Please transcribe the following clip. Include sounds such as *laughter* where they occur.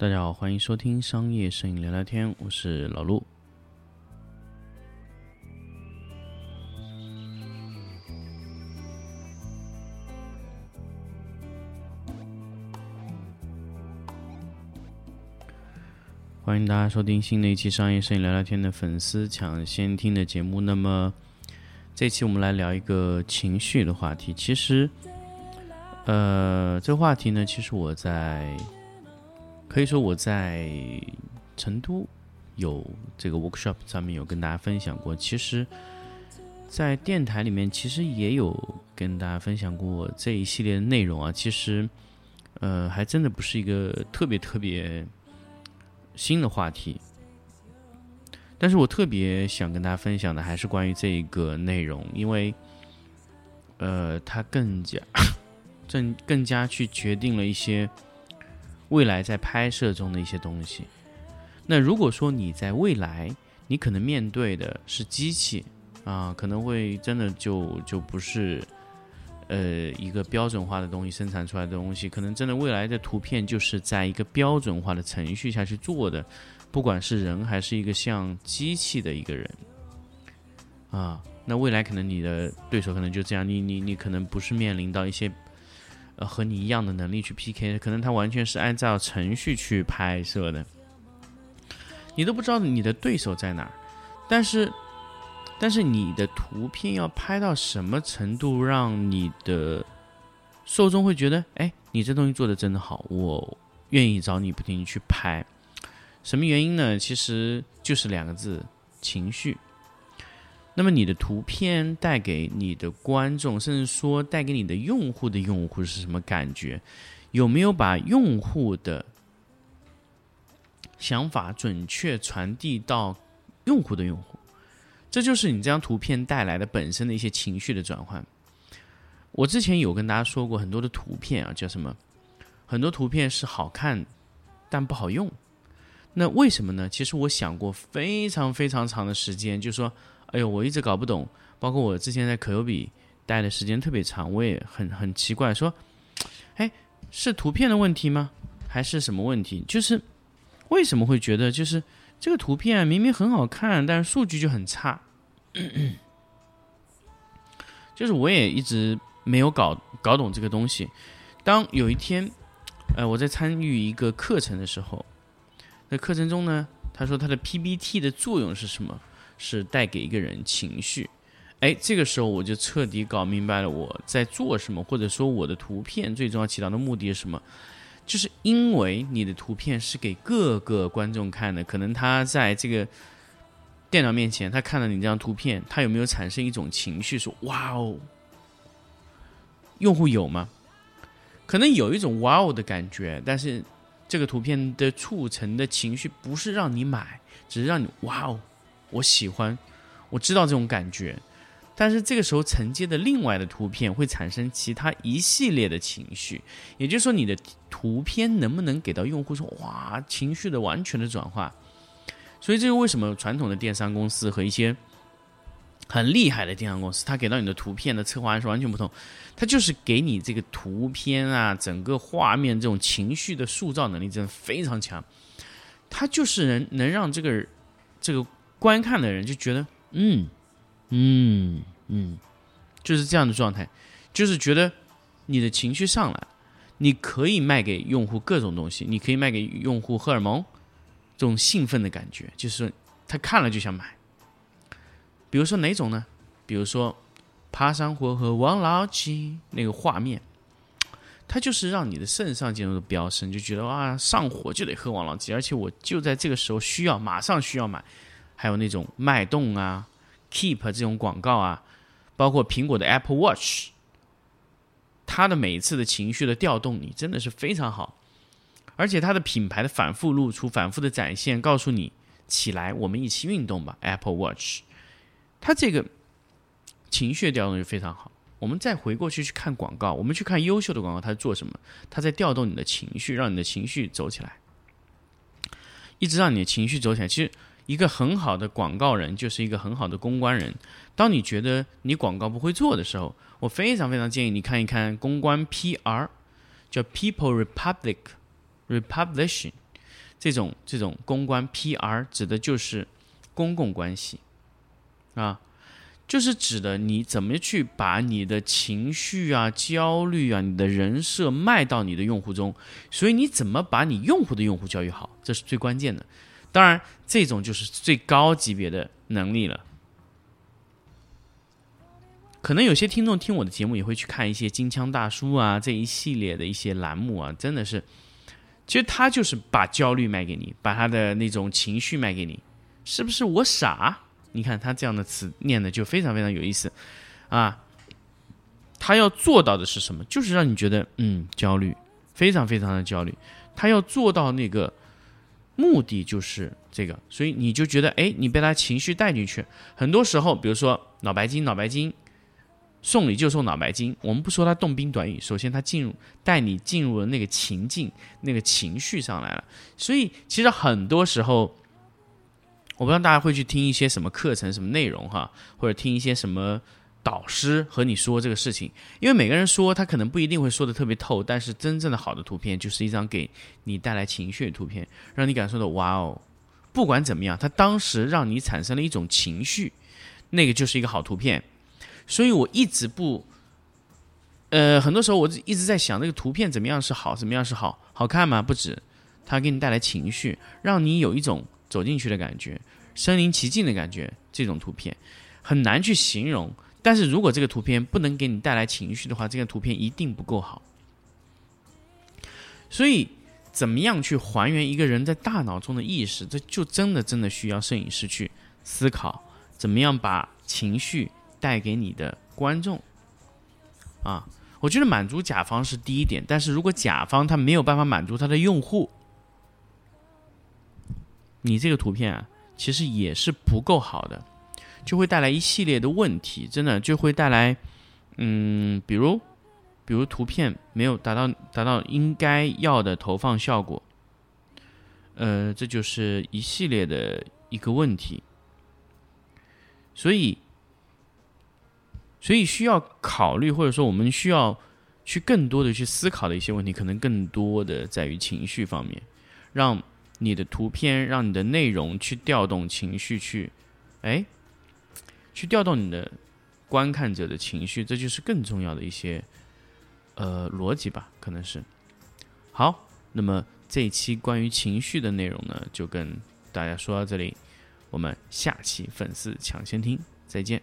大家好，欢迎收听商业摄影聊聊天，我是老陆。欢迎大家收听新的一期商业摄影聊聊天的粉丝抢先听的节目。那么这期我们来聊一个情绪的话题。其实，呃，这个话题呢，其实我在。可以说我在成都有这个 workshop 上面有跟大家分享过，其实，在电台里面其实也有跟大家分享过这一系列的内容啊。其实，呃，还真的不是一个特别特别新的话题。但是我特别想跟大家分享的还是关于这一个内容，因为，呃，它更加更 *clears throat* 更加去决定了一些。未来在拍摄中的一些东西，那如果说你在未来，你可能面对的是机器啊，可能会真的就就不是，呃，一个标准化的东西生产出来的东西，可能真的未来的图片就是在一个标准化的程序下去做的，不管是人还是一个像机器的一个人，啊，那未来可能你的对手可能就这样，你你你可能不是面临到一些。呃，和你一样的能力去 PK，可能他完全是按照程序去拍摄的，你都不知道你的对手在哪儿。但是，但是你的图片要拍到什么程度，让你的受众会觉得，哎，你这东西做的真的好，我愿意找你不停去拍。什么原因呢？其实就是两个字：情绪。那么你的图片带给你的观众，甚至说带给你的用户的用户是什么感觉？有没有把用户的想法准确传递到用户的用户？这就是你这张图片带来的本身的一些情绪的转换。我之前有跟大家说过，很多的图片啊，叫什么？很多图片是好看，但不好用。那为什么呢？其实我想过非常非常长的时间，就是说。哎呦，我一直搞不懂，包括我之前在可优比待的时间特别长，我也很很奇怪，说，哎，是图片的问题吗？还是什么问题？就是为什么会觉得就是这个图片明明很好看，但是数据就很差？*coughs* 就是我也一直没有搞搞懂这个东西。当有一天，呃，我在参与一个课程的时候，在课程中呢，他说他的 PPT 的作用是什么？是带给一个人情绪，哎，这个时候我就彻底搞明白了我在做什么，或者说我的图片最重要起到的目的是什么？就是因为你的图片是给各个观众看的，可能他在这个电脑面前，他看了你这张图片，他有没有产生一种情绪？说哇哦，用户有吗？可能有一种哇哦的感觉，但是这个图片的促成的情绪不是让你买，只是让你哇哦。我喜欢，我知道这种感觉，但是这个时候承接的另外的图片会产生其他一系列的情绪，也就是说，你的图片能不能给到用户说哇情绪的完全的转化？所以这是为什么传统的电商公司和一些很厉害的电商公司，它给到你的图片的策划案是完全不同，它就是给你这个图片啊，整个画面这种情绪的塑造能力真的非常强，它就是能能让这个这个。观看的人就觉得，嗯，嗯，嗯，就是这样的状态，就是觉得你的情绪上来，你可以卖给用户各种东西，你可以卖给用户荷尔蒙，这种兴奋的感觉，就是他看了就想买。比如说哪种呢？比如说爬山火和王老吉那个画面，它就是让你的肾上腺素飙升，就觉得哇，上火就得喝王老吉，而且我就在这个时候需要，马上需要买。还有那种脉动啊，Keep 这种广告啊，包括苹果的 Apple Watch，它的每一次的情绪的调动，你真的是非常好，而且它的品牌的反复露出、反复的展现，告诉你起来，我们一起运动吧。Apple Watch，它这个情绪调动就非常好。我们再回过去去看广告，我们去看优秀的广告，它在做什么？它在调动你的情绪，让你的情绪走起来，一直让你的情绪走起来。其实。一个很好的广告人就是一个很好的公关人。当你觉得你广告不会做的时候，我非常非常建议你看一看公关 PR，叫 People Republic Republication，这种这种公关 PR 指的就是公共关系啊，就是指的你怎么去把你的情绪啊、焦虑啊、你的人设卖到你的用户中，所以你怎么把你用户的用户教育好，这是最关键的。当然，这种就是最高级别的能力了。可能有些听众听我的节目也会去看一些金枪大叔啊这一系列的一些栏目啊，真的是，其实他就是把焦虑卖给你，把他的那种情绪卖给你，是不是我傻？你看他这样的词念的就非常非常有意思啊。他要做到的是什么？就是让你觉得嗯焦虑，非常非常的焦虑。他要做到那个目的就是这个，所以你就觉得哎，你被他情绪带进去。很多时候，比如说脑白金，脑白金。送礼就送脑白金，我们不说他动兵短语，首先他进入带你进入了那个情境，那个情绪上来了。所以其实很多时候，我不知道大家会去听一些什么课程、什么内容哈，或者听一些什么导师和你说这个事情，因为每个人说他可能不一定会说的特别透，但是真正的好的图片就是一张给你带来情绪的图片，让你感受到哇哦，不管怎么样，他当时让你产生了一种情绪，那个就是一个好图片。所以我一直不，呃，很多时候我一直在想，那个图片怎么样是好，怎么样是好，好看吗？不止，它给你带来情绪，让你有一种走进去的感觉，身临其境的感觉。这种图片很难去形容，但是如果这个图片不能给你带来情绪的话，这个图片一定不够好。所以，怎么样去还原一个人在大脑中的意识，这就真的真的需要摄影师去思考，怎么样把情绪。带给你的观众，啊，我觉得满足甲方是第一点，但是如果甲方他没有办法满足他的用户，你这个图片啊，其实也是不够好的，就会带来一系列的问题，真的就会带来，嗯，比如，比如图片没有达到达到应该要的投放效果，呃，这就是一系列的一个问题，所以。所以需要考虑，或者说我们需要去更多的去思考的一些问题，可能更多的在于情绪方面，让你的图片、让你的内容去调动情绪，去，哎，去调动你的观看者的情绪，这就是更重要的一些呃逻辑吧，可能是。好，那么这一期关于情绪的内容呢，就跟大家说到这里，我们下期粉丝抢先听，再见。